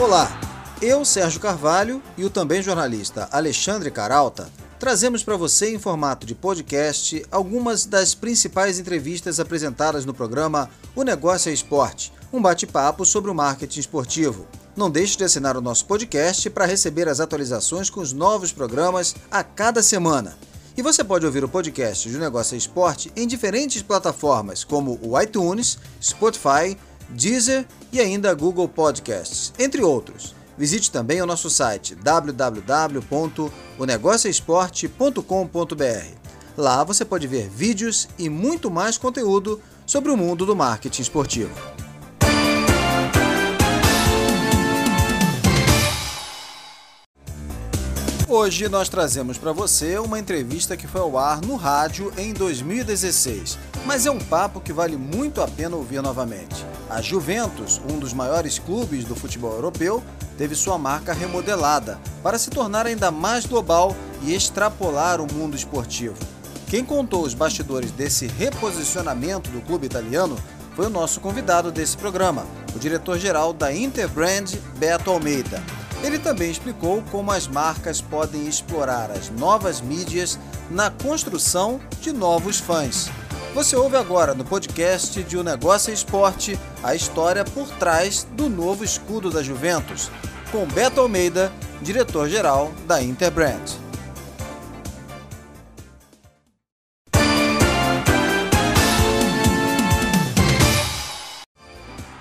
Olá, eu, Sérgio Carvalho, e o também jornalista Alexandre Caralta trazemos para você em formato de podcast algumas das principais entrevistas apresentadas no programa O Negócio é Esporte, um bate-papo sobre o marketing esportivo. Não deixe de assinar o nosso podcast para receber as atualizações com os novos programas a cada semana. E você pode ouvir o podcast do Negócio é Esporte em diferentes plataformas, como o iTunes, Spotify, Deezer e ainda Google Podcasts, entre outros. Visite também o nosso site www.onegocioesporte.com.br. Lá você pode ver vídeos e muito mais conteúdo sobre o mundo do marketing esportivo. Hoje nós trazemos para você uma entrevista que foi ao ar no rádio em 2016, mas é um papo que vale muito a pena ouvir novamente. A Juventus, um dos maiores clubes do futebol europeu, teve sua marca remodelada para se tornar ainda mais global e extrapolar o mundo esportivo. Quem contou os bastidores desse reposicionamento do clube italiano foi o nosso convidado desse programa, o diretor-geral da Interbrand, Beto Almeida. Ele também explicou como as marcas podem explorar as novas mídias na construção de novos fãs. Você ouve agora no podcast de O Negócio é Esporte a história por trás do novo escudo da Juventus, com Beto Almeida, diretor-geral da Interbrand.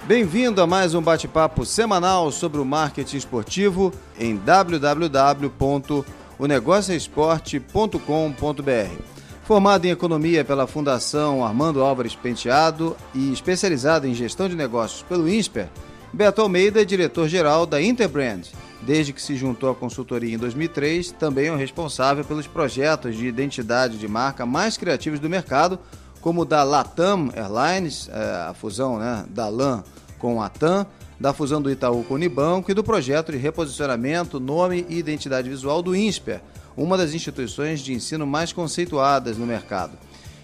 Bem-vindo a mais um bate-papo semanal sobre o marketing esportivo em www.onegocioesporte.com.br. Formado em economia pela Fundação Armando Álvares Penteado e especializado em gestão de negócios pelo INSPER, Beto Almeida é diretor-geral da Interbrand. Desde que se juntou à consultoria em 2003, também é o responsável pelos projetos de identidade de marca mais criativos do mercado, como o da Latam Airlines, é, a fusão né, da LAN com a TAM, da fusão do Itaú com o Unibanco e do projeto de reposicionamento, nome e identidade visual do INSPER, uma das instituições de ensino mais conceituadas no mercado.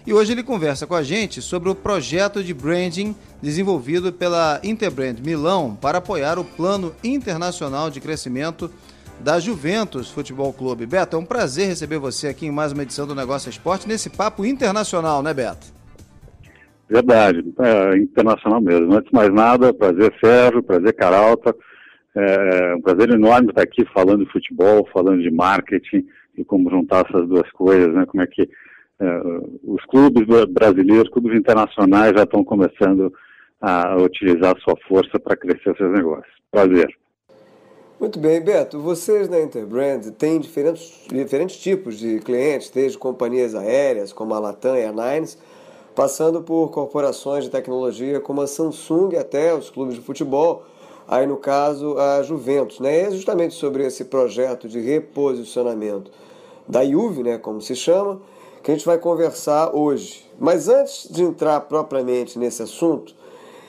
E hoje ele conversa com a gente sobre o projeto de branding desenvolvido pela Interbrand Milão para apoiar o plano internacional de crescimento da Juventus Futebol Clube. Beto, é um prazer receber você aqui em mais uma edição do Negócio Esporte nesse papo internacional, né, Beto? Verdade, é internacional mesmo. Antes de mais nada, prazer Sérgio, prazer Caralta. É, é um prazer enorme estar aqui falando de futebol, falando de marketing e como juntar essas duas coisas, né? Como é que é, os clubes brasileiros, clubes internacionais já estão começando a utilizar a sua força para crescer seus negócios. Prazer. Muito bem, Beto. Vocês na Interbrand têm diferentes, diferentes tipos de clientes, desde companhias aéreas como a Latam Airlines, passando por corporações de tecnologia como a Samsung até os clubes de futebol, aí no caso a Juventus. Né? é justamente sobre esse projeto de reposicionamento da Juve, né, como se chama, que a gente vai conversar hoje. Mas antes de entrar propriamente nesse assunto,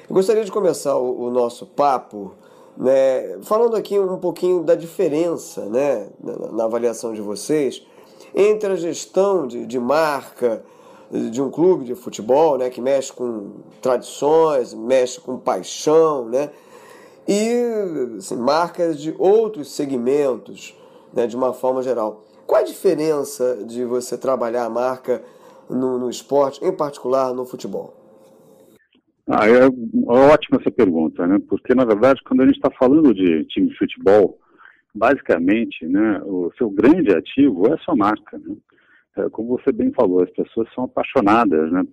eu gostaria de começar o, o nosso papo né, falando aqui um pouquinho da diferença né, na, na avaliação de vocês entre a gestão de, de marca, de um clube de futebol, né, que mexe com tradições, mexe com paixão, né, e assim, marcas de outros segmentos, né, de uma forma geral. Qual a diferença de você trabalhar a marca no, no esporte, em particular no futebol? Ah, é ótima essa pergunta, né? Porque na verdade, quando a gente está falando de time de futebol, basicamente, né, o seu grande ativo é a sua marca. Né? É, como você bem falou, as pessoas são apaixonadas né,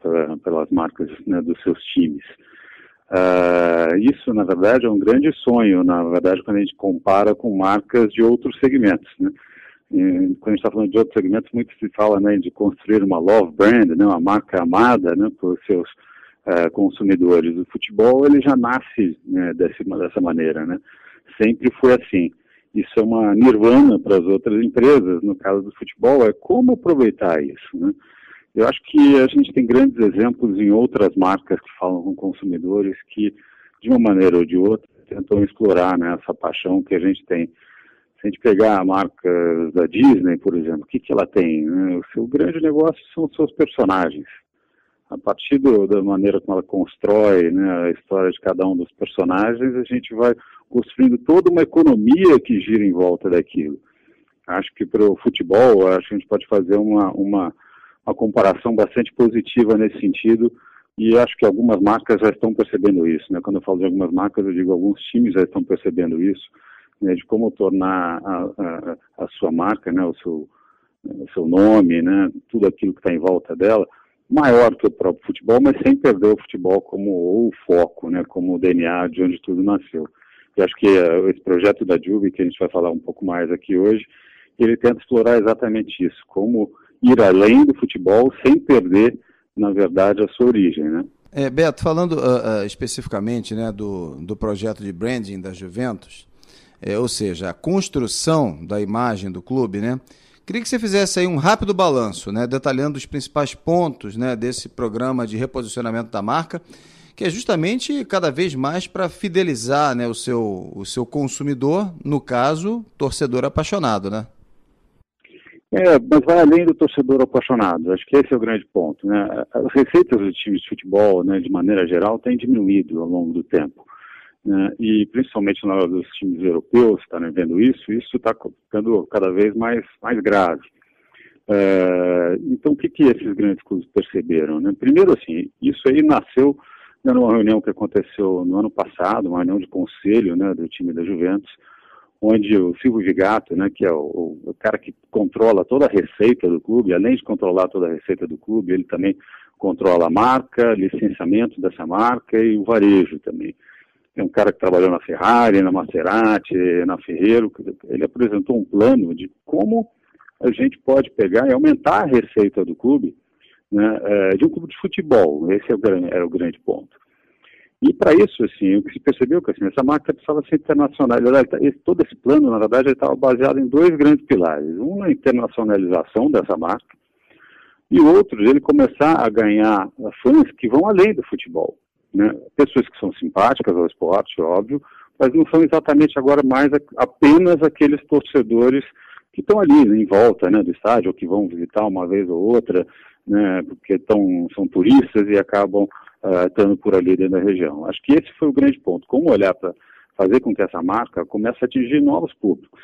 pelas marcas né, dos seus times. Uh, isso, na verdade, é um grande sonho, na verdade, quando a gente compara com marcas de outros segmentos. Né? E, quando a gente está falando de outros segmentos, muito se fala né, de construir uma love brand, né, uma marca amada né, por seus uh, consumidores. O futebol ele já nasce né, desse, dessa maneira, né? sempre foi assim isso é uma nirvana para as outras empresas, no caso do futebol, é como aproveitar isso. Né? Eu acho que a gente tem grandes exemplos em outras marcas que falam com consumidores que, de uma maneira ou de outra, tentam explorar né, essa paixão que a gente tem. Se a gente pegar a marca da Disney, por exemplo, o que, que ela tem? Né? O seu grande negócio são os seus personagens. A partir do, da maneira como ela constrói né, a história de cada um dos personagens, a gente vai construindo toda uma economia que gira em volta daquilo. Acho que para o futebol, acho que a gente pode fazer uma, uma, uma comparação bastante positiva nesse sentido, e acho que algumas marcas já estão percebendo isso. Né? Quando eu falo de algumas marcas, eu digo alguns times já estão percebendo isso, né? de como tornar a, a, a sua marca, né? o, seu, o seu nome, né? tudo aquilo que está em volta dela, maior que o próprio futebol, mas sem perder o futebol como o foco, né? como o DNA de onde tudo nasceu. E acho que uh, esse projeto da Juve, que a gente vai falar um pouco mais aqui hoje, ele tenta explorar exatamente isso, como ir além do futebol sem perder na verdade, a sua origem, né? É, Beto, falando uh, uh, especificamente né, do, do projeto de branding da Juventus, é, ou seja, a construção da imagem do clube, né? Queria que você fizesse aí um rápido balanço, né, detalhando os principais pontos né, desse programa de reposicionamento da marca, que é justamente cada vez mais para fidelizar né, o, seu, o seu consumidor, no caso, torcedor apaixonado, né? É, mas vai além do torcedor apaixonado. Acho que esse é o grande ponto. Né? As receitas dos times de futebol, né, de maneira geral, têm diminuído ao longo do tempo. Né? E principalmente na hora dos times europeus estarem vendo isso, isso está ficando cada vez mais, mais grave. É, então, o que, que esses grandes clubes perceberam? Né? Primeiro, assim, isso aí nasceu né, numa reunião que aconteceu no ano passado, uma reunião de conselho né, do time da Juventus, onde o Silvio Vigato, né, que é o, o, cara que controla toda a receita do clube, além de controlar toda a receita do clube, ele também controla a marca, licenciamento dessa marca e o varejo também. É um cara que trabalhou na Ferrari, na Maserati, na Ferreiro, ele apresentou um plano de como a gente pode pegar e aumentar a receita do clube, né, é, de um clube de futebol, esse é o, era o grande ponto. E para isso, assim, o que se percebeu que assim, essa marca precisava ser internacionalizada. Todo esse plano, na verdade, estava baseado em dois grandes pilares. Um, na internacionalização dessa marca, e outro, ele começar a ganhar fãs que vão além do futebol. Né? Pessoas que são simpáticas ao esporte, óbvio, mas não são exatamente agora mais apenas aqueles torcedores que estão ali né, em volta né, do estádio, ou que vão visitar uma vez ou outra, né, porque tão, são turistas e acabam uh, estando por ali dentro da região. Acho que esse foi o grande ponto. Como olhar para fazer com que essa marca comece a atingir novos públicos.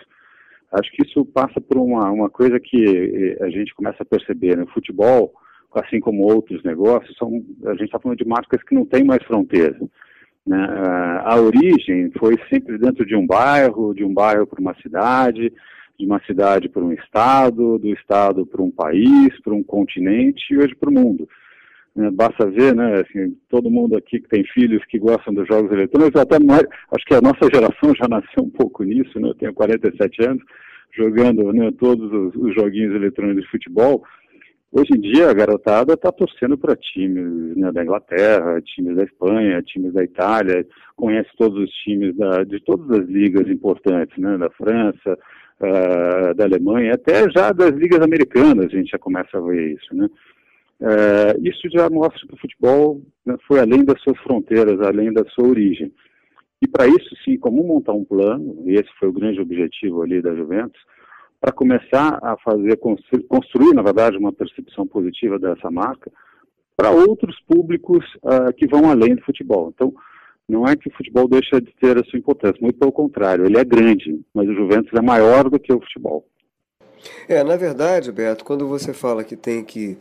Acho que isso passa por uma, uma coisa que eh, a gente começa a perceber. Né? futebol, assim como outros negócios, são, a gente está falando de marcas que não têm mais fronteira. Né? A origem foi sempre dentro de um bairro, de um bairro para uma cidade, de uma cidade para um estado, do estado para um país, para um continente e hoje para o mundo. Né, basta ver, né, assim, todo mundo aqui que tem filhos que gostam dos jogos eletrônicos, até mais, acho que a nossa geração já nasceu um pouco nisso, né, eu tenho 47 anos, jogando né, todos os, os, joguinhos eletrônicos de futebol. Hoje em dia a garotada está torcendo para times né, da Inglaterra, times da Espanha, times da Itália, conhece todos os times da, de todas as ligas importantes, né, da França, uh, da Alemanha, até já das ligas americanas a gente já começa a ver isso, né. É, isso já mostra que o futebol né, foi além das suas fronteiras, além da sua origem. E para isso, sim, como montar um plano, e esse foi o grande objetivo ali da Juventus, para começar a fazer, construir, construir, na verdade, uma percepção positiva dessa marca para outros públicos uh, que vão além do futebol. Então, não é que o futebol deixa de ter a sua importância, muito pelo contrário, ele é grande, mas o Juventus é maior do que o futebol. É, na verdade, Beto, quando você fala que tem que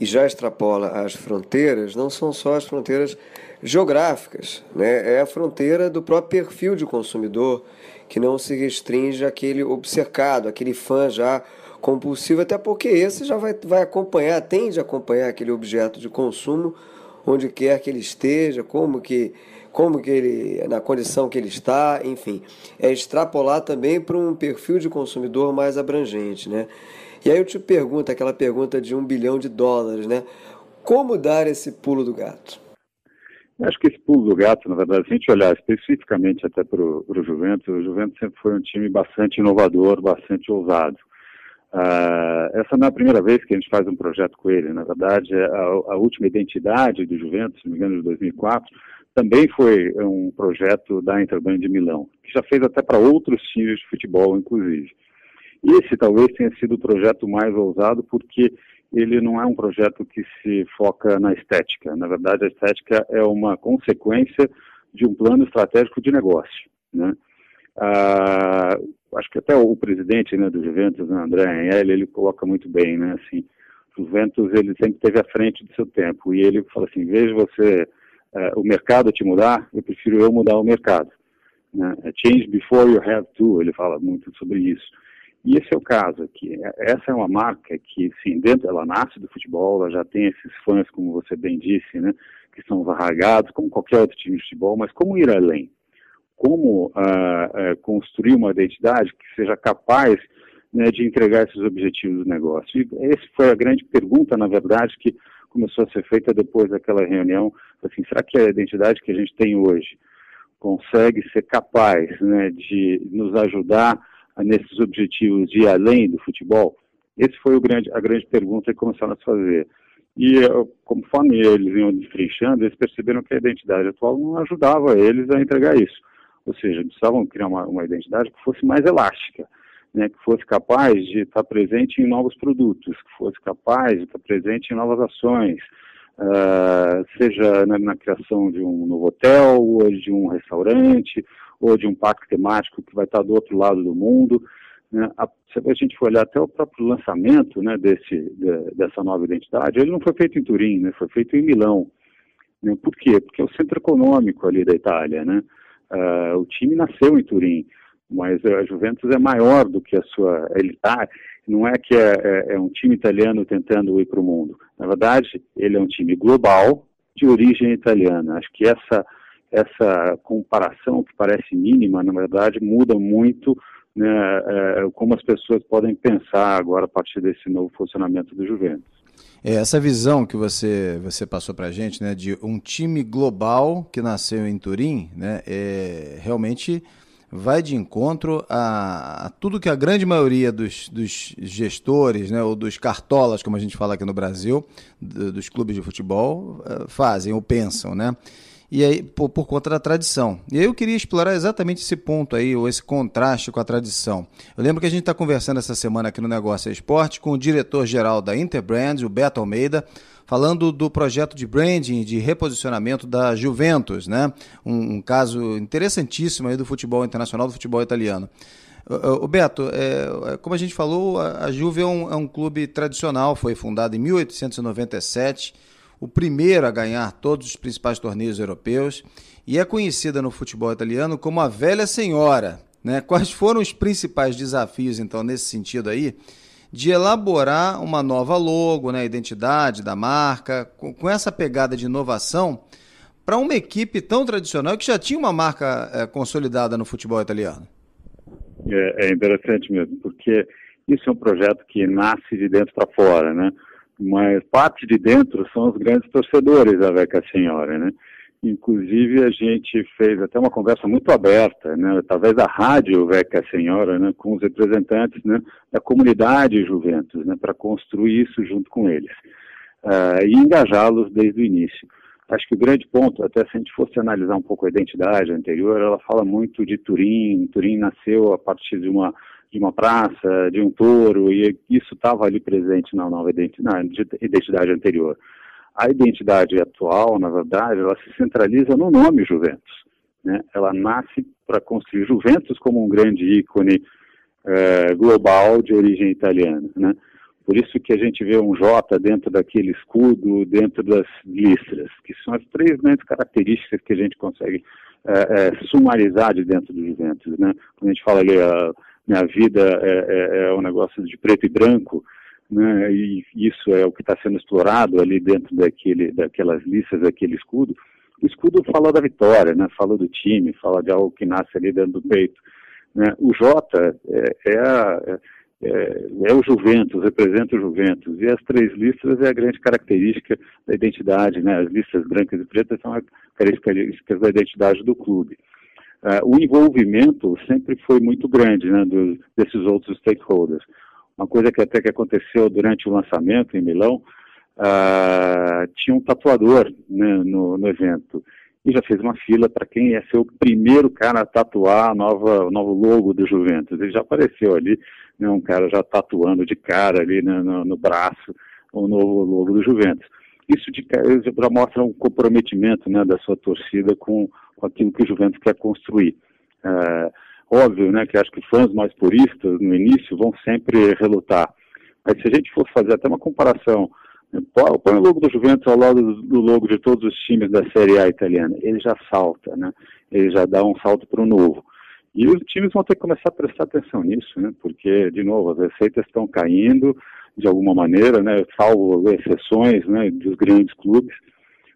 e já extrapola as fronteiras, não são só as fronteiras geográficas, né? é a fronteira do próprio perfil de consumidor, que não se restringe àquele obcecado, aquele fã já compulsivo, até porque esse já vai, vai acompanhar, tende a acompanhar aquele objeto de consumo onde quer que ele esteja, como que como que ele na condição que ele está, enfim, é extrapolar também para um perfil de consumidor mais abrangente, né? E aí eu te pergunto, aquela pergunta de um bilhão de dólares, né? Como dar esse pulo do gato? Eu acho que esse pulo do gato, na verdade, se a gente olhar especificamente até para o Juventus, o Juventus sempre foi um time bastante inovador, bastante ousado. Uh, essa não é a primeira vez que a gente faz um projeto com ele. Na verdade, a, a última identidade do Juventus, se não me engano, de 2004, também foi um projeto da Interband de Milão, que já fez até para outros times de futebol, inclusive. Esse talvez tenha sido o projeto mais ousado porque ele não é um projeto que se foca na estética. Na verdade, a estética é uma consequência de um plano estratégico de negócio. Né? Ah, acho que até o presidente né, do Juventus, né, André Agnelli, ele coloca muito bem, né? Assim, Juventus ele sempre esteve à frente do seu tempo e ele fala assim, veja você uh, o mercado te mudar, eu prefiro eu mudar o mercado. Né? Change before you have to, ele fala muito sobre isso. E esse é o caso aqui. Essa é uma marca que, sim, dentro, ela nasce do futebol, ela já tem esses fãs, como você bem disse, né, que são varragados, como qualquer outro time de futebol, mas como ir além? Como uh, uh, construir uma identidade que seja capaz né, de entregar esses objetivos do negócio? E essa foi a grande pergunta, na verdade, que começou a ser feita depois daquela reunião. Assim, será que a identidade que a gente tem hoje consegue ser capaz né, de nos ajudar nesses objetivos de ir além do futebol? Esse foi grande, a grande pergunta que começaram a se fazer. E conforme eles iam destrinchando, eles perceberam que a identidade atual não ajudava eles a entregar isso. Ou seja, precisavam criar uma, uma identidade que fosse mais elástica, né, que fosse capaz de estar presente em novos produtos, que fosse capaz de estar presente em novas ações, uh, seja na, na, criação de um novo hotel, ou de um restaurante, ou de um parque temático que vai estar do outro lado do mundo. Né? A, se a gente for olhar até o próprio lançamento né, desse, de, dessa nova identidade, ele não foi feito em Turim, né, foi feito em Milão. Né? Por quê? Porque é o centro econômico ali da Itália. Né? Uh, o time nasceu em Turim, mas a Juventus é maior do que a sua. Ele tá, não é que é, é, é um time italiano tentando ir para o mundo. Na verdade, ele é um time global de origem italiana. Acho que essa essa comparação que parece mínima, na verdade, muda muito né, é, como as pessoas podem pensar agora a partir desse novo funcionamento do Juventus. É, essa visão que você, você passou para a gente, né, de um time global que nasceu em Turim, né, é, realmente vai de encontro a, a, tudo que a grande maioria dos, dos gestores, né, ou dos cartolas, como a gente fala aqui no Brasil, do, dos clubes de futebol, é, fazem ou pensam, né? E aí por, por, conta da tradição. E aí eu queria explorar exatamente esse ponto aí, ou esse contraste com a tradição. Eu lembro que a gente está conversando essa semana aqui no Negócio Esporte com o diretor-geral da Interbrands, o Beto Almeida, falando do projeto de branding, de reposicionamento da Juventus, né? Um, um caso interessantíssimo aí do futebol internacional, do futebol italiano. O Beto, é, é, como a gente falou, a Juve é um, é um clube tradicional, foi fundado em 1897 o primeiro a ganhar todos os principais torneios europeus e é conhecida no futebol italiano como a velha senhora. Né? Quais foram os principais desafios, então, nesse sentido aí, de elaborar uma nova logo, né, identidade da marca, com, essa pegada de inovação para uma equipe tão tradicional que já tinha uma marca é, consolidada no futebol italiano? É, é interessante mesmo, porque isso é um projeto que nasce de dentro para fora, né? Mas parte de dentro são os grandes torcedores da Veca Senhora, né? Inclusive a gente fez até uma conversa muito aberta, né, através da rádio Veca Senhora, né, com os representantes né, da comunidade Juventus, né, para construir isso junto com eles uh, e engajá-los desde o início. Acho que o grande ponto, até se a gente fosse analisar um pouco a identidade anterior, ela fala muito de Turim. Turim nasceu a partir de uma de uma praça, de um touro, e isso estava ali presente na nova identidade, identidade anterior. A identidade atual, na verdade, ela se centraliza no nome Juventus. Né? Ela nasce para construir Juventus como um grande ícone é, global de origem italiana. Né? Por isso que a gente vê um J dentro daquele escudo, dentro das listras, que são as três grandes características que a gente consegue é, é, sumarizar de dentro do Juventus. Né? Quando a gente fala ali, a, minha vida é, é, é um negócio de preto e branco, né, e isso é o que está sendo explorado ali dentro daquele, daquelas listas, daquele escudo. O escudo fala da vitória, né, fala do time, fala de algo que nasce ali dentro do peito. Né. O J é, é, a, é, é, o Juventus, representa o Juventus, e as três listas é a grande característica da identidade, né, as listas brancas e pretas são as características da identidade do clube. Uh, o envolvimento sempre foi muito grande né, dos, desses outros stakeholders. Uma coisa que até que aconteceu durante o lançamento em Milão, uh, tinha um tatuador né, no, no, evento e já fez uma fila para quem ia ser o primeiro cara a tatuar a nova, o novo logo do Juventus. Ele já apareceu ali, né, um cara já tatuando de cara ali né, no, no, braço o novo logo do Juventus. Isso de, já mostra um comprometimento né, da sua torcida com, com aquilo que o Juventus quer construir. É, óbvio né, que acho que fãs mais puristas no início vão sempre relutar. Mas se a gente fosse fazer até uma comparação, né, põe o logo do Juventus ao lado do, do logo de todos os times da Série A italiana, ele já salta, né? ele já dá um salto para o novo. E os times vão ter que começar a prestar atenção nisso, né? porque, de novo, as receitas estão caindo de alguma maneira, né? salvo exceções né? dos grandes clubes,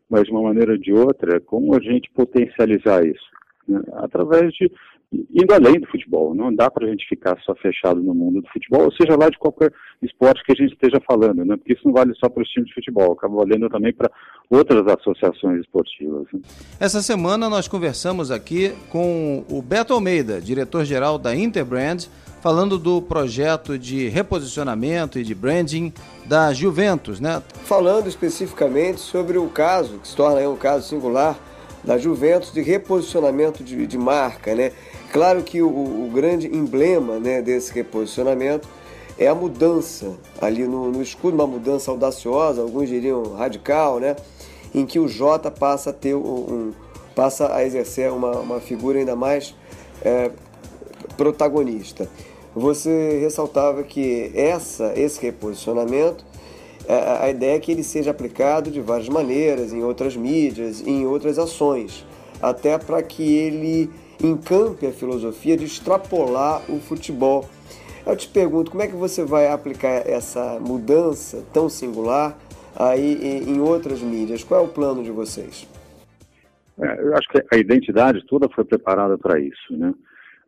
mas de uma maneira ou de outra, como a gente potencializar isso? Né? Através de indo além do futebol. Não dá para a gente ficar só fechado no mundo do futebol, ou seja lá de qualquer esporte que a gente esteja falando, né? porque isso não vale só para os times de futebol, acaba valendo também para outras associações esportivas. Né? Essa semana nós conversamos aqui com o Beto Almeida, diretor-geral da Interbrand, falando do projeto de reposicionamento e de branding da Juventus, né? Falando especificamente sobre o caso, que se torna um caso singular, da Juventus de reposicionamento de, de marca, né? Claro que o, o, grande emblema né, desse reposicionamento é a mudança ali no, no, escudo, uma mudança audaciosa, alguns diriam radical, né? Em que o J passa a ter um, passa a exercer uma, uma figura ainda mais é, protagonista. Você ressaltava que essa, esse reposicionamento a ideia é que ele seja aplicado de várias maneiras, em outras mídias, em outras ações, até para que ele encampe a filosofia de extrapolar o futebol. Eu te pergunto, como é que você vai aplicar essa mudança tão singular aí em outras mídias? Qual é o plano de vocês? É, eu acho que a identidade toda foi preparada para isso, né?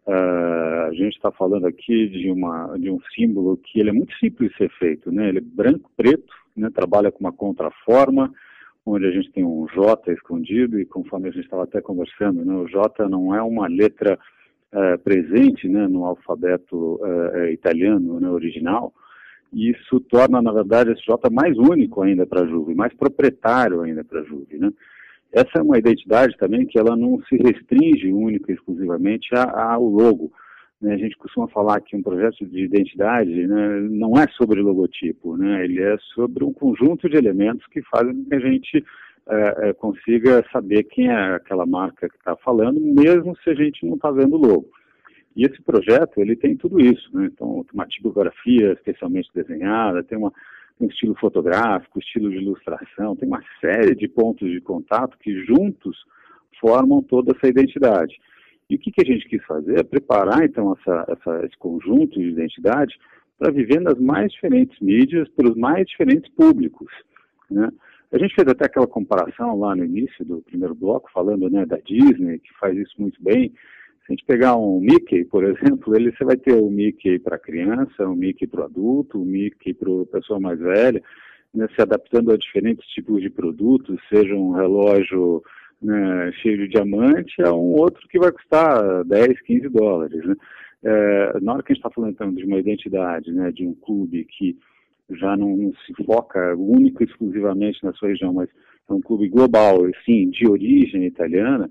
Uh, a gente está falando aqui de, uma, de um símbolo que ele é muito simples de ser feito, né? Ele é branco, preto, né? trabalha com uma contraforma, onde a gente tem um J escondido e conforme a gente estava até conversando, né? o J não é uma letra uh, presente né? no alfabeto uh, italiano né? original, e isso torna, na verdade, esse J mais único ainda para a Juve, mais proprietário ainda para a Juve, né? Essa é uma identidade também que ela não se restringe única e exclusivamente ao logo. Né? A gente costuma falar que um projeto de identidade né, não é sobre logotipo, né? ele é sobre um conjunto de elementos que fazem com que a gente é, é, consiga saber quem é aquela marca que está falando, mesmo se a gente não está vendo o logo. E esse projeto, ele tem tudo isso, né? Então, uma tipografia especialmente desenhada, tem uma, um estilo fotográfico, estilo de ilustração, tem uma série de pontos de contato que juntos formam toda essa identidade. E o que, que a gente quis fazer é preparar, então, essa, essa, esse conjunto de identidade para viver nas mais diferentes mídias, pelos mais diferentes públicos. Né? A gente fez até aquela comparação lá no início do primeiro bloco, falando né, da Disney, que faz isso muito bem, a gente pegar um Mickey, por exemplo, ele você vai ter o Mickey para criança, o Mickey para o adulto, o Mickey para a pessoa mais velha, né, se adaptando a diferentes tipos de produtos, seja um relógio né, cheio de diamante a um outro que vai custar 10, 15 dólares. Né? É, na hora que a gente está falando então de uma identidade, né, de um clube que já não se foca único e exclusivamente na sua região, mas é um clube global, sim, de origem italiana,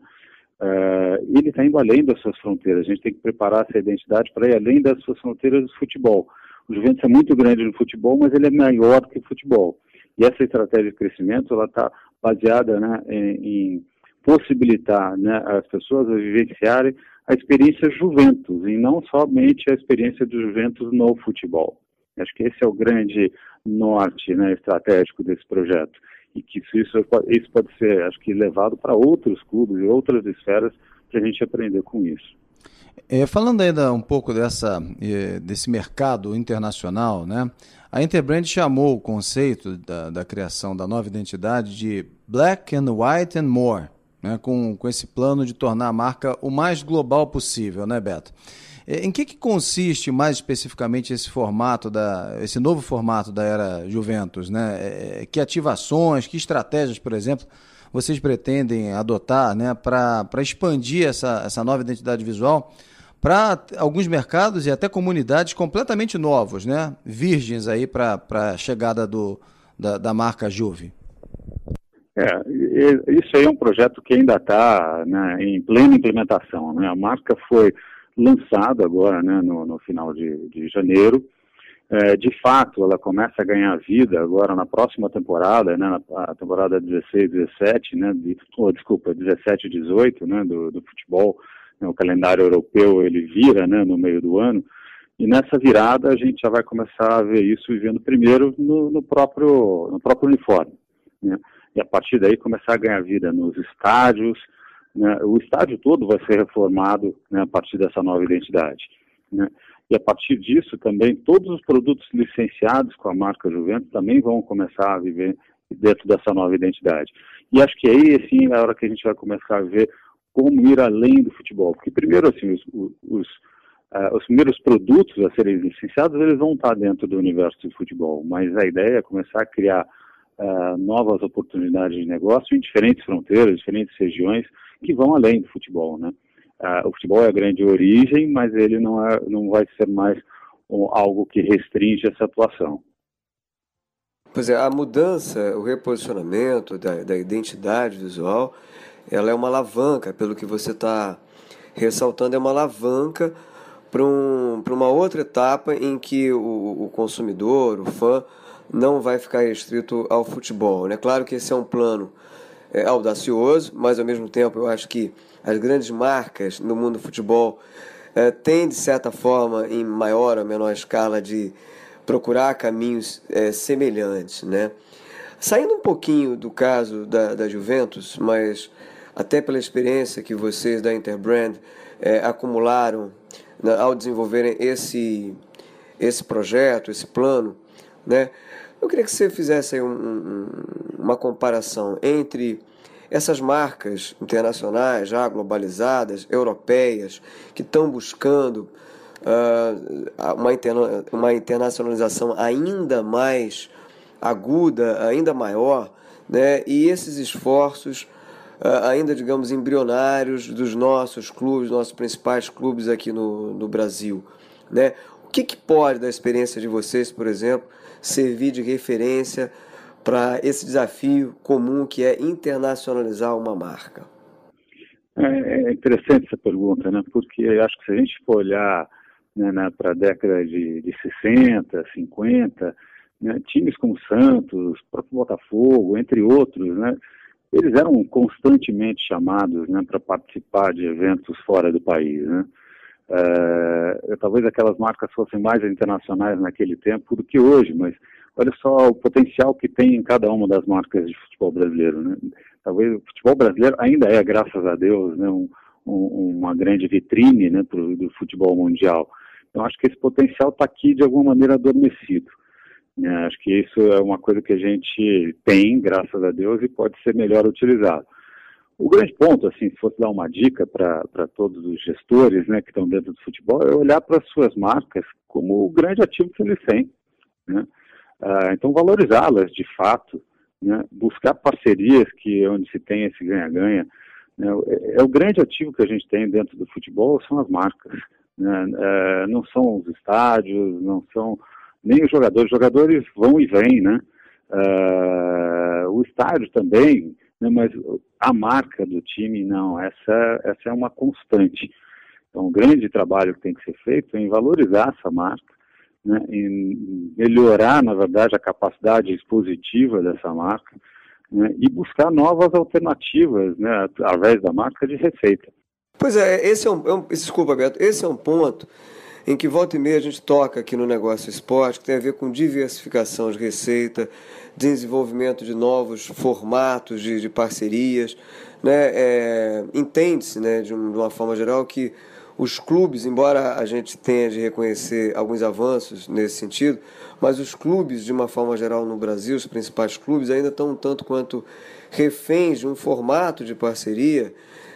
Uh, ele está indo além das suas fronteiras. A gente tem que preparar essa identidade para ir além das suas fronteiras do futebol. O Juventus é muito grande no futebol, mas ele é maior que o futebol. E essa estratégia de crescimento ela está baseada né, em, em, possibilitar né, as pessoas a vivenciarem a experiência Juventus e não somente a experiência do Juventus no futebol. Acho que esse é o grande norte né, estratégico desse projeto e que isso, isso pode ser, acho que, levado para outros clubes e outras esferas para a gente aprender com isso. É, falando ainda um pouco dessa, é, desse mercado internacional, né? a Interbrand chamou o conceito da, da criação da nova identidade de Black and White and More, né? com, com esse plano de tornar a marca o mais global possível, né, Beto? É, em que, que consiste mais especificamente esse formato da, esse novo formato da era Juventus, né? É, que ativações, que estratégias, por exemplo, vocês pretendem adotar, né, para expandir essa, essa nova identidade visual para alguns mercados e até comunidades completamente novos, né, virgens aí para a chegada do, da, da marca Juve? É, isso aí é um projeto que ainda está né, em plena implementação. Né? A marca foi lançado agora, né, no, no final de, de janeiro. é, de fato, ela começa a ganhar vida agora na próxima temporada, né, na temporada 16, 17, né, de, oh, desculpa, 17 e 18, né, do, do futebol, né, o calendário europeu ele vira, né, no meio do ano, e nessa virada a gente já vai começar a ver isso vivendo primeiro no, no próprio, no próprio uniforme, né, e a partir daí começar a ganhar vida nos estádios, né, o estádio todo vai ser reformado né, a partir dessa nova identidade, né, e a partir disso também todos os produtos licenciados com a marca Juventus também vão começar a viver dentro dessa nova identidade. E acho que aí, sim, é a hora que a gente vai começar a ver como ir além do futebol. Porque, primeiro, assim, os, os, uh, os primeiros produtos a serem licenciados, eles vão estar dentro do universo do futebol. Mas a ideia é começar a criar uh, novas oportunidades de negócio em diferentes fronteiras, diferentes regiões, que vão além do futebol, né? Uh, o futebol é a grande origem, mas ele não, é, não vai ser mais um, algo que restringe essa atuação. Pois é, a mudança, o reposicionamento da, da identidade visual, ela é uma alavanca, pelo que você está ressaltando, é uma alavanca para um, uma outra etapa em que o, o consumidor, o fã, não vai ficar restrito ao futebol. É né? claro que esse é um plano é, audacioso, mas ao mesmo tempo eu acho que as grandes marcas no mundo do futebol é, têm, de certa forma, em maior ou menor escala, de procurar caminhos é, semelhantes. Né? Saindo um pouquinho do caso da, da Juventus, mas até pela experiência que vocês da Interbrand é, acumularam né, ao desenvolverem esse, esse projeto, esse plano, né? Eu queria que você fizesse um, um, uma comparação entre essas marcas internacionais, já globalizadas, europeias, que estão buscando uh, uma, interna uma internacionalização ainda mais aguda, ainda maior, né? e esses esforços uh, ainda, digamos, embrionários dos nossos clubes, nossos principais clubes aqui no, no Brasil. Né? O que, que pode, da experiência de vocês, por exemplo, servir de referência para esse desafio comum que é internacionalizar uma marca? É, é interessante essa pergunta, né? porque acho que se a gente for olhar né, para a década de, de 60, 50, né, times como Santos, próprio Botafogo, entre outros, né, eles eram constantemente chamados né, para participar de eventos fora do país. Né? É, talvez aquelas marcas fossem mais internacionais naquele tempo do que hoje, mas olha só o potencial que tem em cada uma das marcas de futebol brasileiro. Né? Talvez o futebol brasileiro ainda é, graças a Deus, né, um, um, uma grande vitrine né, pro, do futebol mundial. Então acho que esse potencial está aqui de alguma maneira adormecido. Né? Acho que isso é uma coisa que a gente tem, graças a Deus, e pode ser melhor utilizado. O grande ponto, assim, se fosse dar uma dica para todos os gestores né, que estão dentro do futebol, é olhar para as suas marcas como o grande ativo que eles têm. Né? Ah, então, valorizá-las de fato, né? buscar parcerias que onde se tem esse ganha-ganha. Né? É, é, o grande ativo que a gente tem dentro do futebol são as marcas. Né? É, não são os estádios, não são nem os jogadores. Os jogadores vão e vêm, né? É, o estádio também, né? mas a marca do time, não, essa, essa é uma constante. Então, o grande trabalho que tem que ser feito é em valorizar essa marca, né, em melhorar, na verdade, a capacidade expositiva dessa marca né, e buscar novas alternativas, né, através da marca de receita. Pois é, esse é um, é um, desculpa, Beto, esse é um ponto em que volta e meia a gente toca aqui no negócio esporte, que tem a ver com diversificação de receita, desenvolvimento de novos formatos de, de parcerias. Né? É, Entende-se, né, de uma forma geral, que os clubes, embora a gente tenha de reconhecer alguns avanços nesse sentido, mas os clubes, de uma forma geral no Brasil, os principais clubes, ainda estão um tanto quanto reféns de um formato de parceria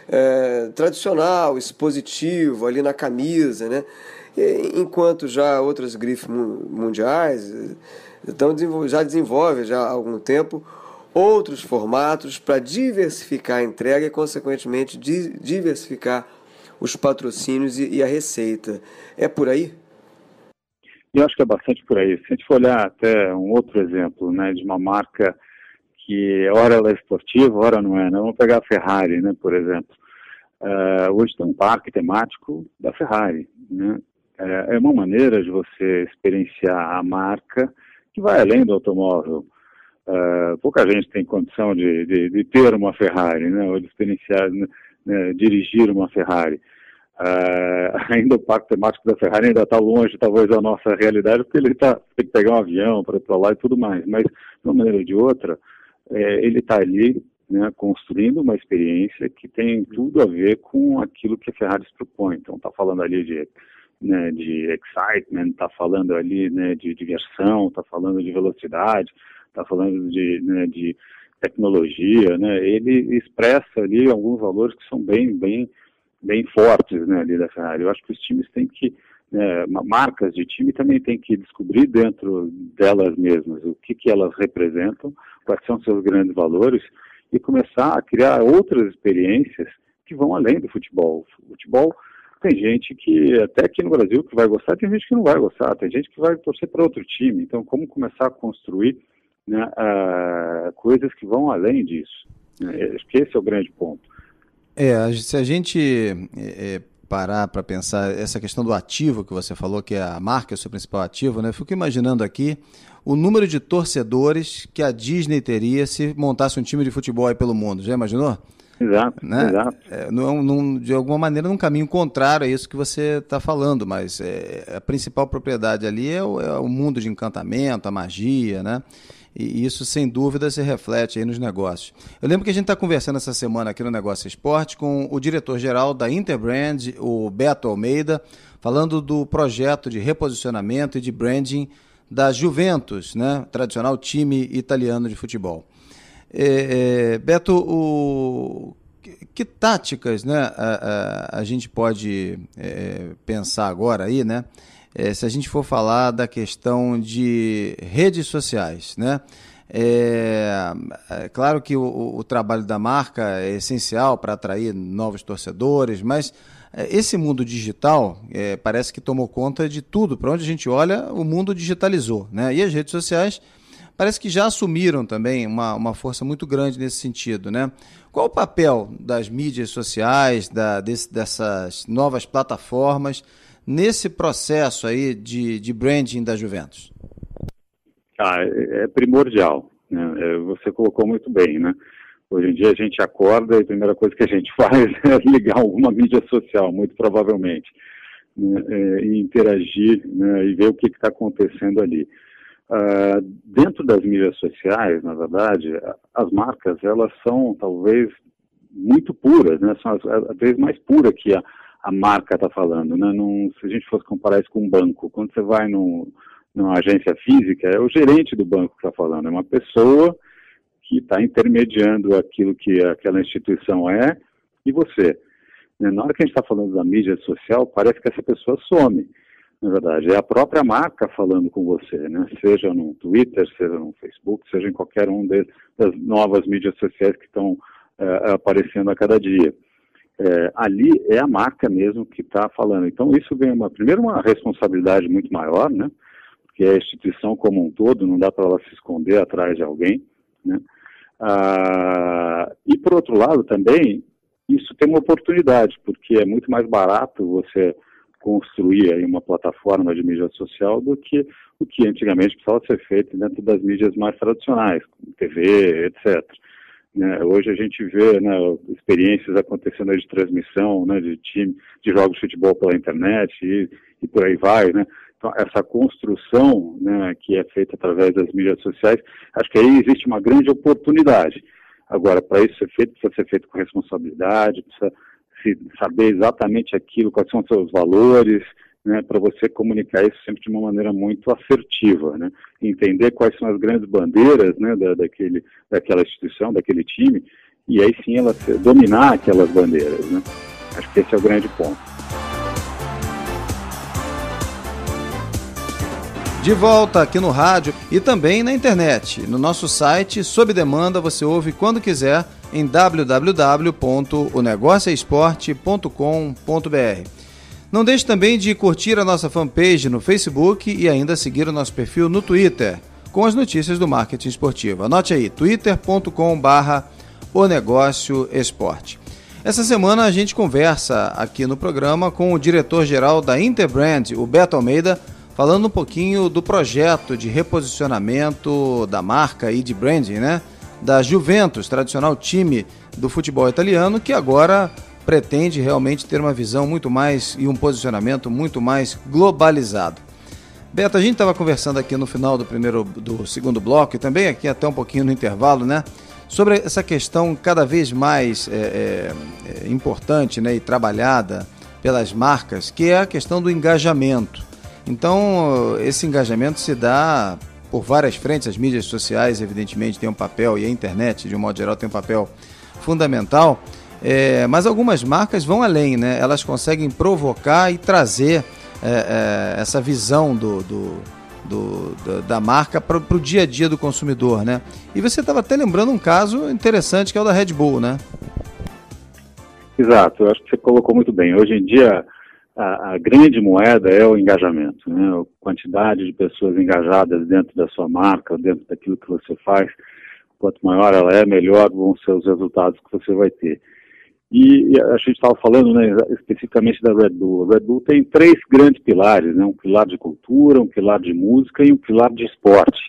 é, tradicional, expositivo, ali na camisa, né? Enquanto já outras grifes mundiais então, já desenvolve já há algum tempo outros formatos para diversificar a entrega e, consequentemente, diversificar os patrocínios e, a receita. É por aí? Eu acho que é bastante por aí. Se a gente for olhar até um outro exemplo, né, de uma marca que ora ela é esportiva, ora não é. Né? Vamos pegar a Ferrari, né, por exemplo. Uh, hoje tem um parque temático da Ferrari. Né? É, é uma maneira de você experienciar a marca que vai além do automóvel. Uh, pouca gente tem condição de, de, de, ter uma Ferrari, né, ou de experienciar, né, dirigir uma Ferrari. Uh, ainda o parque temático da Ferrari ainda está longe, talvez, da nossa realidade, porque ele tá, tem que pegar um avião para ir para lá e tudo mais. Mas, de uma maneira ou de outra, é, ele está ali né, construindo uma experiência que tem tudo a ver com aquilo que a Ferrari se propõe. Então, está falando ali de, né, de excitement, está falando ali né, de diversão, está falando de velocidade, está falando de, né, de tecnologia. Né, ele expressa ali alguns valores que são bem, bem, bem fortes né, ali da Ferrari. Eu acho que os times têm que né, marcas de time também têm que descobrir dentro delas mesmas o que, que elas representam, quais são seus grandes valores e começar a criar outras experiências que vão além do futebol. O futebol tem gente que, até aqui no Brasil, que vai gostar, tem gente que não vai gostar, tem gente que vai torcer para outro time. Então, como começar a construir né, coisas que vão além disso? Né? Acho que esse é o grande ponto. É, se a gente é, parar para pensar essa questão do ativo que você falou, que é a marca, é o seu principal ativo, né? Eu fico imaginando aqui o número de torcedores que a Disney teria se montasse um time de futebol aí pelo mundo. Já imaginou? Exato, né? exato. É, não, de alguma maneira, num caminho contrário a isso que você está falando, mas é, a principal propriedade ali é o, é o, mundo de encantamento, a magia, né? E isso, sem dúvida, se reflete aí nos negócios. Eu lembro que a gente está conversando essa semana aqui no Negócio Esporte com o diretor-geral da Interbrand, o Beto Almeida, falando do projeto de reposicionamento e de branding da Juventus, né? tradicional time italiano de futebol. É, é, Beto, o, que, que, táticas né, a, a, a gente pode é, pensar agora aí, né? É, se a gente for falar da questão de redes sociais, né? É, é claro que o, o, trabalho da marca é essencial para atrair novos torcedores, mas esse mundo digital é, parece que tomou conta de tudo. Para onde a gente olha, o mundo digitalizou. Né? E as redes sociais parece que já assumiram também uma, uma força muito grande nesse sentido. Né? Qual o papel das mídias sociais, da, desse, dessas novas plataformas, nesse processo aí de, de branding da Juventus? Ah, é, é primordial. Né? É, você colocou muito bem, né? Hoje em dia a gente acorda e a primeira coisa que a gente faz é ligar alguma mídia social, muito provavelmente, né, é, e interagir né, e ver o que está acontecendo ali. Uh, dentro das mídias sociais, na verdade, as marcas elas são talvez muito puras, né? São às vezes mais pura que a, a marca está falando, né? Num, se a gente fosse comparar isso com um banco, quando você vai no, numa agência física, é o gerente do banco que está falando, é uma pessoa que está intermediando aquilo que aquela instituição é e você. Né, na hora que a gente está falando da mídia social, parece que essa pessoa some. Na verdade, é a própria marca falando com você, né? seja no Twitter, seja no Facebook, seja em qualquer um de, das novas mídias sociais que estão é, aparecendo a cada dia. É, ali é a marca mesmo que está falando. Então, isso vem uma, primeiro, uma responsabilidade muito maior, né? Porque a instituição como um todo, não dá para ela se esconder atrás de alguém, né? Ah, e por outro lado também, isso tem uma oportunidade, porque é muito mais barato você construir aí uma plataforma de mídia social do que o que antigamente precisava ser feito dentro das mídias mais tradicionais, TV, etc. Né, hoje a gente vê né, experiências acontecendo de transmissão né, de time, de jogos de futebol pela internet e, e por aí vai, né? Então, essa construção né, que é feita através das mídias sociais, acho que aí existe uma grande oportunidade. Agora, para isso ser feito, precisa ser feito com responsabilidade, precisa saber exatamente aquilo, quais são os seus valores, né, para você comunicar isso sempre de uma maneira muito assertiva, né, entender quais são as grandes bandeiras né, da, daquele, daquela instituição, daquele time, e aí sim ela dominar aquelas bandeiras. Né. Acho que esse é o grande ponto. De volta aqui no rádio e também na internet. No nosso site, sob demanda, você ouve quando quiser em www.onegocioesporte.com.br. Não deixe também de curtir a nossa fanpage no Facebook e ainda seguir o nosso perfil no Twitter com as notícias do marketing esportivo. Anote aí, twitter.com/barra o negócio esporte. Essa semana a gente conversa aqui no programa com o diretor-geral da Interbrand, o Beto Almeida, falando um pouquinho do projeto de reposicionamento da marca e de branding, né? Da Juventus, tradicional time do futebol italiano, que agora pretende realmente ter uma visão muito mais e um posicionamento muito mais globalizado. Beto, a gente estava conversando aqui no final do primeiro do segundo bloco e também aqui até um pouquinho no intervalo, né? Sobre essa questão cada vez mais é, é, é importante né, e trabalhada pelas marcas, que é a questão do engajamento. Então, esse engajamento se dá por várias frentes. As mídias sociais, evidentemente, têm um papel, e a internet, de um modo geral, tem um papel fundamental. É, mas algumas marcas vão além, né? Elas conseguem provocar e trazer é, é, essa visão do, do, do da marca para o dia a dia do consumidor, né? E você estava até lembrando um caso interessante que é o da Red Bull, né? Exato, eu acho que você colocou muito bem. Hoje em dia, a, a, grande moeda é o engajamento, né? A quantidade de pessoas engajadas dentro da sua marca, dentro daquilo que você faz. Quanto maior ela é, melhor vão ser os resultados que você vai ter. E, a gente estava falando né, especificamente da Red Bull. A Red Bull tem três grandes pilares, né? Um pilar de cultura, um pilar de música e um pilar de esporte.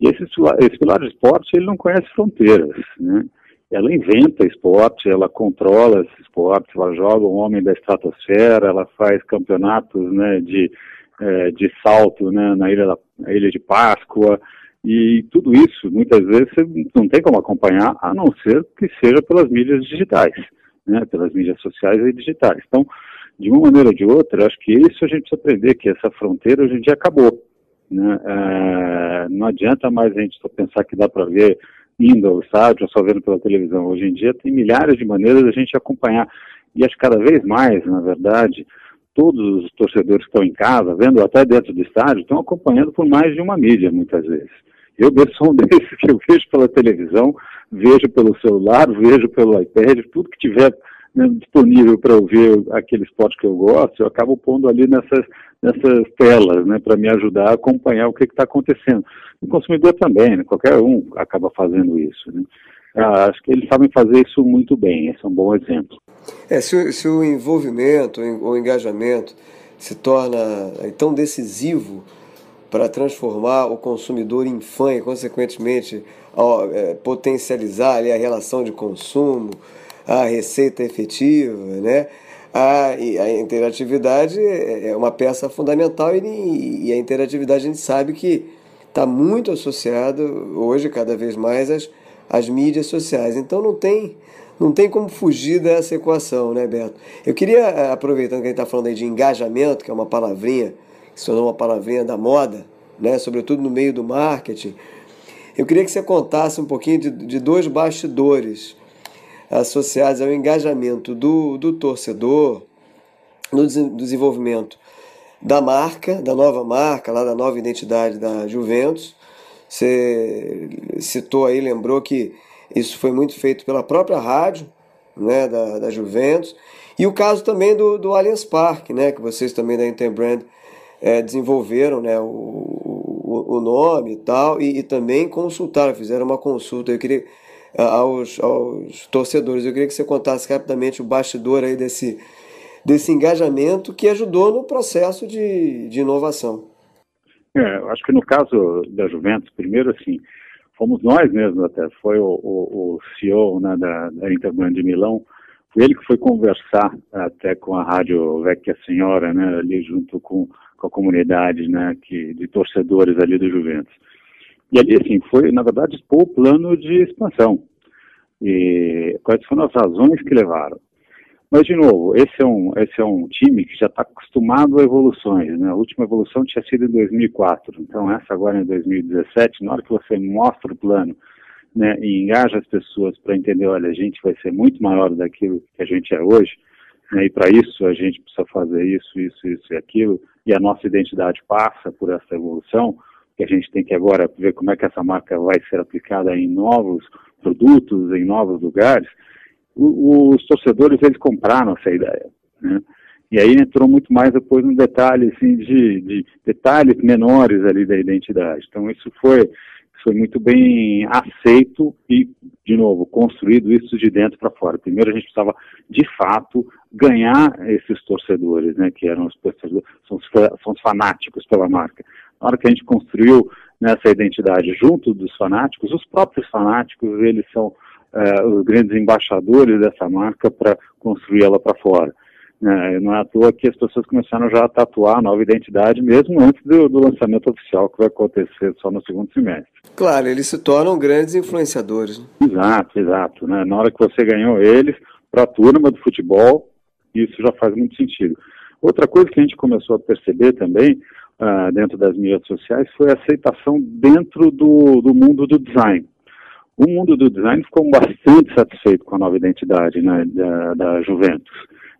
E esse, esse pilar de esporte ele não conhece fronteiras, né? Ela inventa esporte, ela controla esse esporte, ela joga um homem da estratosfera, ela faz campeonatos né, de, é, de salto né, na, ilha da, na ilha de Páscoa, e tudo isso, muitas vezes, você não tem como acompanhar, a não ser que seja pelas mídias digitais, né, pelas mídias sociais e digitais. Então, de uma maneira ou de outra, acho que isso a gente precisa aprender, que essa fronteira hoje em dia acabou. Né? É, não adianta mais a gente só pensar que dá para ver indo ao estádio ou só vendo pela televisão. Hoje em dia tem milhares de maneiras de a gente acompanhar. E acho que cada vez mais, na verdade, todos os torcedores que estão em casa, vendo até dentro do estádio, estão acompanhando por mais de uma mídia, muitas vezes. Eu sou um desses que eu vejo pela televisão, vejo pelo celular, vejo pelo iPad, tudo que tiver né, disponível para eu ver aquele esporte que eu gosto, eu acabo pondo ali nessas, nessas telas, né, para me ajudar a acompanhar o que está acontecendo. O consumidor também, né, qualquer um acaba fazendo isso. Né. Ah, acho que eles sabem fazer isso muito bem, esse é um bom exemplo. É, se, o, se o envolvimento ou o engajamento se torna é, tão decisivo para transformar o consumidor em fã e, consequentemente, ó, é, potencializar ali, a relação de consumo, a receita efetiva, né? A, a interatividade é, é uma peça fundamental e, e a interatividade a gente sabe que está muito associada hoje, cada vez mais, às, às mídias sociais. Então não tem, não tem como fugir dessa equação, né, Beto? Eu queria, eh, aproveitando que a gente está falando aí de engajamento, que é uma palavrinha, que se tornou uma palavrinha da moda, né, sobretudo no meio do marketing, eu queria que você contasse um pouquinho de, de dois bastidores associados ao engajamento do, do torcedor no desenvolvimento da marca, da nova marca, lá da nova identidade da Juventus. Você citou aí, lembrou que isso foi muito feito pela própria rádio né, da, da Juventus. E o caso também do, do Allianz Parque, né, que vocês também da Interbrand é, desenvolveram né, o, o, o, nome e tal, e, e também consultaram, fizeram uma consulta. Eu queria aos, aos torcedores. Eu queria que você contasse rapidamente o bastidor aí desse, desse engajamento que ajudou no processo de, de inovação. É, acho que no caso da Juventus, primeiro assim, fomos nós mesmos até, foi o, o, o CEO né, da, da Interbrand de Milão, foi ele que foi conversar até com a Rádio Vecchia Senhora, né, ali junto com, com a comunidade né, que, de torcedores ali do Juventus. E ali, assim, foi, na verdade, expor o plano de expansão. E quais foram as razões que levaram. Mas, de novo, esse é um, esse é um time que já está acostumado a evoluções. Né? A última evolução tinha sido em 2004. Então, essa agora em 2017, na hora que você mostra o plano né, e engaja as pessoas para entender, olha, a gente vai ser muito maior daquilo que a gente é hoje, né, e para isso a gente precisa fazer isso, isso, isso e aquilo, e a nossa identidade passa por essa evolução, que a gente tem que agora ver como é que essa marca vai ser aplicada em novos produtos, em novos lugares, os torcedores eles compraram essa ideia, né? E aí entrou muito mais depois no detalhe, assim, de, de detalhes menores ali da identidade. Então isso foi, foi muito bem aceito e de novo, construído isso de dentro para fora. Primeiro a gente precisava, de fato, ganhar esses torcedores, né, que eram os torcedores, são os, são os fanáticos pela marca. Na hora que a gente construiu nessa identidade junto dos fanáticos, os próprios fanáticos, eles são uh, os grandes embaixadores dessa marca para construir ela para fora. Uh, não é à toa que as pessoas começaram já a tatuar a nova identidade, mesmo antes do, do lançamento oficial, que vai acontecer só no segundo semestre. Claro, eles se tornam grandes influenciadores. Né? Exato, exato. Né? Na hora que você ganhou eles, para a turma do futebol, isso já faz muito sentido. Outra coisa que a gente começou a perceber também uh, dentro das mídias sociais foi a aceitação dentro do, do mundo do design. O mundo do design ficou bastante satisfeito com a nova identidade né, da, da Juventus.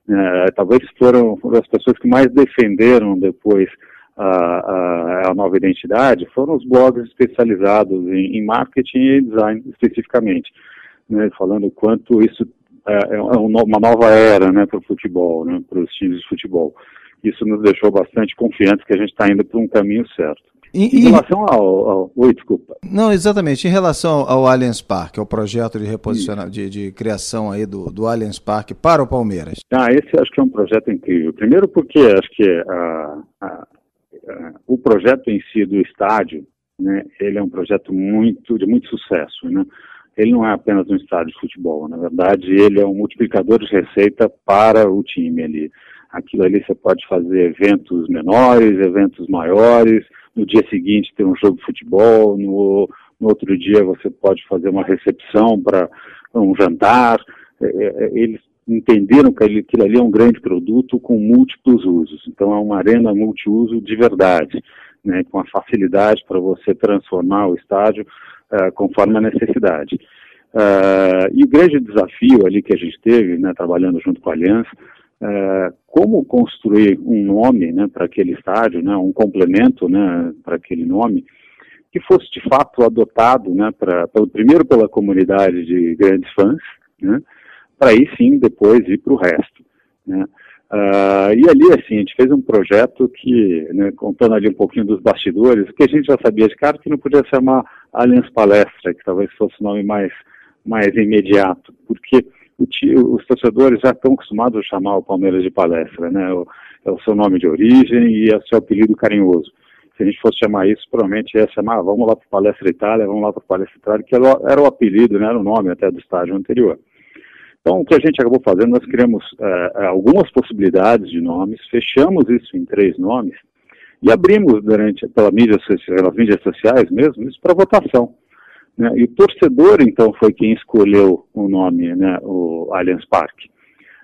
Uh, talvez foram as pessoas que mais defenderam depois a, a, a, nova identidade foram os blogs especializados em, em marketing e design especificamente, né, falando o quanto isso é, é uma nova era né, para o futebol, né, para os times de futebol. Isso nos deixou bastante confiantes que a gente está indo por um caminho certo. Em, em relação ao, ao, Oi, desculpa. Não, exatamente. Em relação ao Allianz Parque, ao projeto de reposicionamento, de, de, criação aí do, do Allianz Parque para o Palmeiras. Ah, esse acho que é um projeto incrível. Primeiro porque acho que a, a, a, o projeto em si do estádio, né, ele é um projeto muito de muito sucesso, né? Ele não é apenas um estádio de futebol, na verdade ele é um multiplicador de receita para o time ali. Aquilo ali você pode fazer eventos menores, eventos maiores, no dia seguinte tem um jogo de futebol, no, no outro dia você pode fazer uma recepção para um jantar. É, é, é, eles entenderam que aquilo ali é um grande produto com múltiplos usos. Então é uma arena multiuso de verdade, né, com a facilidade para você transformar o estádio uh, conforme a necessidade. Uh, e o grande desafio ali que a gente teve, né, trabalhando junto com a Aliança, é, como construir um nome né, para aquele estádio, né, um complemento né, para aquele nome, que fosse de fato adotado, né, pra, pelo, primeiro pela comunidade de grandes fãs, né, para aí sim depois ir para o resto. Né. Uh, e ali, assim, a gente fez um projeto que, né, contando ali um pouquinho dos bastidores, que a gente já sabia de cara que não podia uma Allianz Palestra, que talvez fosse o nome mais, mais imediato, porque os torcedores já estão acostumados a chamar o Palmeiras de palestra, né? é o seu nome de origem e é o seu apelido carinhoso. Se a gente fosse chamar isso, provavelmente ia chamar, vamos lá para Palestra Itália, vamos lá para Palestra Itália, que era o apelido, né? era o nome até do estádio anterior. Então, o que a gente acabou fazendo, nós criamos é, algumas possibilidades de nomes, fechamos isso em três nomes e abrimos durante, pela mídia, pelas mídias sociais mesmo, isso para votação. Né? E o torcedor, então, foi quem escolheu o nome, né, o Allianz Parque.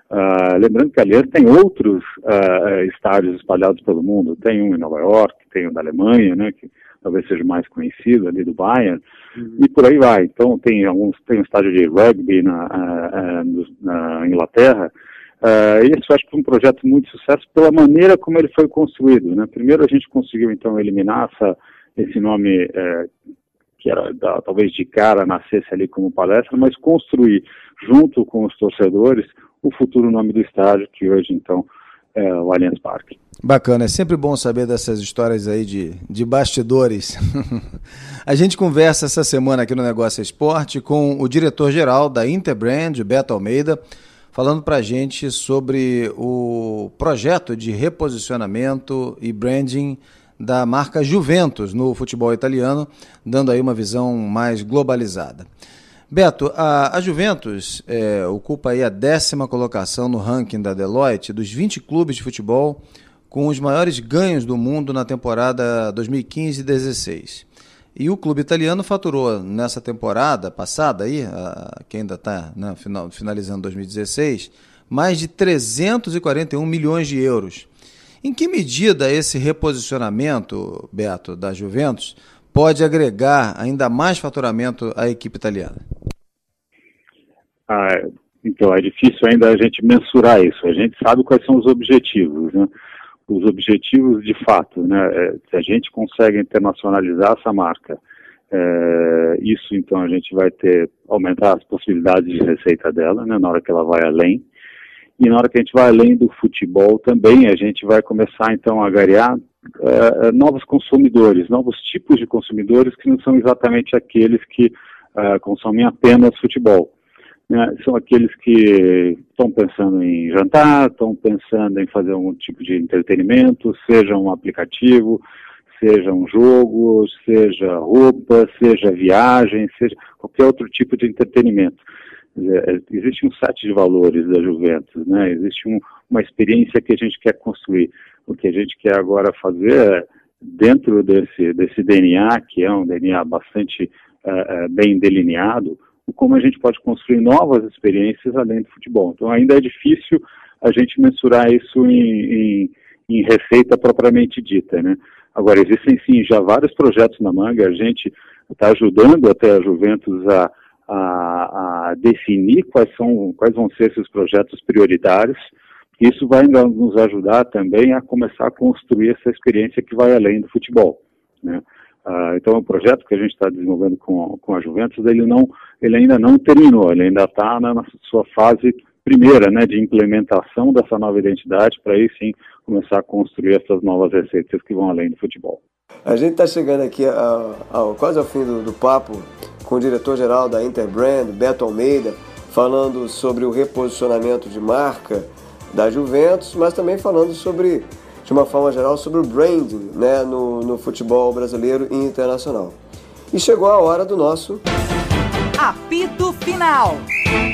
Uh, lembrando que a Allianz tem outros uh, estádios espalhados pelo mundo. Tem um em Nova York, tem um da Alemanha, né, que talvez seja mais conhecido, ali do Bayern, uhum. e por aí vai. Então, tem alguns, tem um estádio de rugby na, uh, na Inglaterra, Uh, isso acho que foi um projeto muito sucesso pela maneira como ele foi construído. Né? Primeiro a gente conseguiu então eliminar essa, esse nome uh, que era da, talvez de cara nascesse ali como palestra, mas construir junto com os torcedores o futuro nome do estádio, que hoje então é o Allianz Parque. Bacana, é sempre bom saber dessas histórias aí de, de bastidores. a gente conversa essa semana aqui no Negócio Esporte com o diretor-geral da Interbrand, Beto Almeida, falando para gente sobre o projeto de reposicionamento e branding da marca Juventus no futebol italiano, dando aí uma visão mais globalizada. Beto, a, a Juventus é, ocupa aí a décima colocação no ranking da Deloitte dos 20 clubes de futebol com os maiores ganhos do mundo na temporada 2015-16. E o clube italiano faturou nessa temporada passada, aí, a, que ainda está né, final, finalizando 2016, mais de 341 milhões de euros em que medida esse reposicionamento, Beto, da Juventus, pode agregar ainda mais faturamento à equipe italiana? Ah, então, é difícil ainda a gente mensurar isso. A gente sabe quais são os objetivos, né? Os objetivos de fato, né? É, se a gente consegue internacionalizar essa marca, é, isso então a gente vai ter aumentar as possibilidades de receita dela, né? Na hora que ela vai além e na hora que a gente vai além do futebol também, a gente vai começar então a garear uh, novos consumidores, novos tipos de consumidores que não são exatamente aqueles que uh, consomem apenas futebol. Né? São aqueles que estão pensando em jantar, estão pensando em fazer algum tipo de entretenimento, seja um aplicativo, seja um jogo, seja roupa, seja viagem, seja qualquer outro tipo de entretenimento. É, existe um set de valores da Juventus, né? existe um, uma experiência que a gente quer construir. O que a gente quer agora fazer é, dentro desse, desse DNA, que é um DNA bastante uh, bem delineado, como a gente pode construir novas experiências além do futebol. Então ainda é difícil a gente mensurar isso em, em, em receita propriamente dita, né? Agora, existem sim já vários projetos na manga, a gente está ajudando até a Juventus a, a, a, definir quais, são, quais vão ser esses projetos prioritários. Isso vai nos ajudar também a começar a construir essa experiência que vai além do futebol. Né? Ah, então, o projeto que a gente está desenvolvendo com, com a Juventus, ele, não, ele ainda não terminou, ele ainda está na, na, sua fase primeira, né, de implementação dessa nova identidade, para aí sim começar a construir essas novas receitas que vão além do futebol. A gente está chegando aqui ao, ao, quase ao fim do, do papo com o diretor-geral da Interbrand, Beto Almeida, falando sobre o reposicionamento de marca da Juventus, mas também falando sobre de uma forma geral, sobre o branding né, no, no futebol brasileiro e internacional. E chegou a hora do nosso apito final.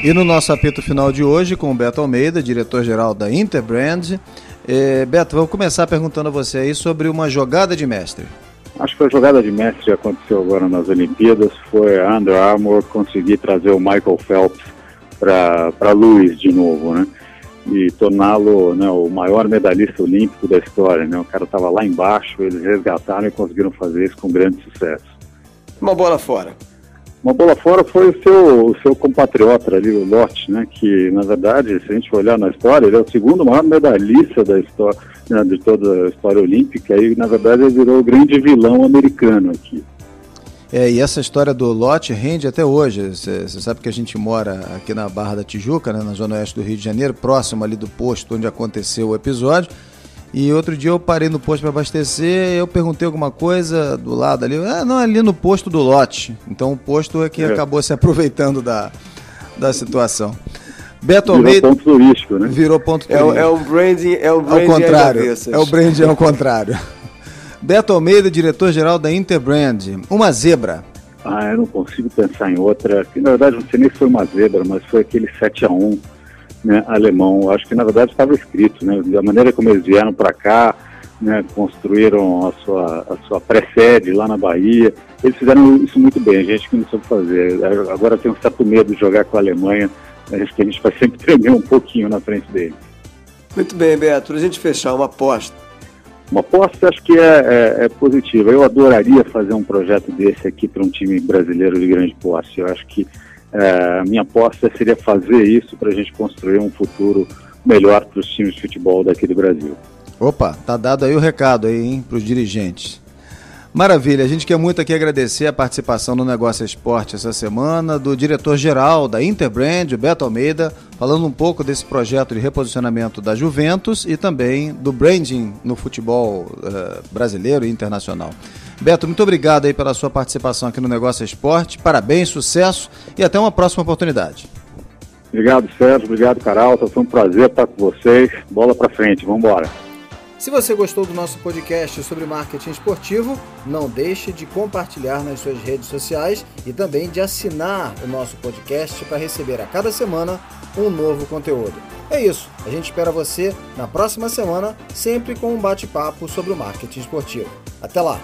E no nosso apito final de hoje, com o Beto Almeida, diretor-geral da Interbrand. É, Beto, vamos começar perguntando a você aí sobre uma jogada de mestre. Acho que a jogada de mestre que aconteceu agora nas Olimpíadas foi a Under Armour conseguir trazer o Michael Phelps para Lewis de novo, né? e torná-lo né, o maior medalhista olímpico da história. Né? O cara estava lá embaixo, eles resgataram e conseguiram fazer isso com grande sucesso. Uma bola fora. Uma bola fora foi o seu, o seu compatriota ali, o Lotte, né, que na verdade, se a gente olhar na história, ele é o segundo maior medalhista da história, né, de toda a história olímpica e na verdade ele virou o grande vilão americano aqui. É, e essa história do lote rende até hoje. Você sabe que a gente mora aqui na Barra da Tijuca, né, na zona oeste do Rio de Janeiro, próximo ali do posto onde aconteceu o episódio. E outro dia eu parei no posto para abastecer, eu perguntei alguma coisa do lado ali, ah, não, ali no posto do lote. Então o posto é que é. acabou se aproveitando da, da situação. Beto Virou Almeida. ponto turístico, né? Virou ponto é turístico. É, é um branding, é um branding ao contrário. É o branding ao contrário. Beto Almeida, diretor-geral da Interbrand. Uma zebra. Ah, eu não consigo pensar em outra. Que, na verdade, não sei nem se foi uma zebra, mas foi aquele 7 a 1 né, alemão. Eu acho que, na verdade, estava escrito. Né, da maneira como eles vieram para cá, né, construíram a sua, a sua pré-sede lá na Bahia. Eles fizeram isso muito bem, a gente que não soube fazer. Agora tem um certo medo de jogar com a Alemanha. Acho que a gente vai sempre tremer um pouquinho na frente deles. Muito bem, Beto. A gente fechar uma aposta uma aposta acho que é, é, é, positiva. Eu adoraria fazer um projeto desse aqui para um time brasileiro de grande posse. Eu acho que é, minha aposta seria fazer isso para a gente construir um futuro melhor para os times de futebol daqui do Brasil. Opa, tá dado aí o recado aí, para os dirigentes. Maravilha, a gente quer muito aqui agradecer a participação no Negócio Esporte essa semana do diretor-geral da Interbrand, Beto Almeida, falando um pouco desse projeto de reposicionamento da Juventus e também do branding no futebol uh, brasileiro e internacional. Beto, muito obrigado aí pela sua participação aqui no Negócio Esporte, parabéns, sucesso e até uma próxima oportunidade. Obrigado, Sérgio, obrigado, Caralto, foi um prazer estar com vocês, bola para frente, vamos embora. Se você gostou do nosso podcast sobre marketing esportivo, não deixe de compartilhar nas suas redes sociais e também de assinar o nosso podcast para receber a cada semana um novo conteúdo. É isso, a gente espera você na próxima semana, sempre com um bate-papo sobre o marketing esportivo. Até lá!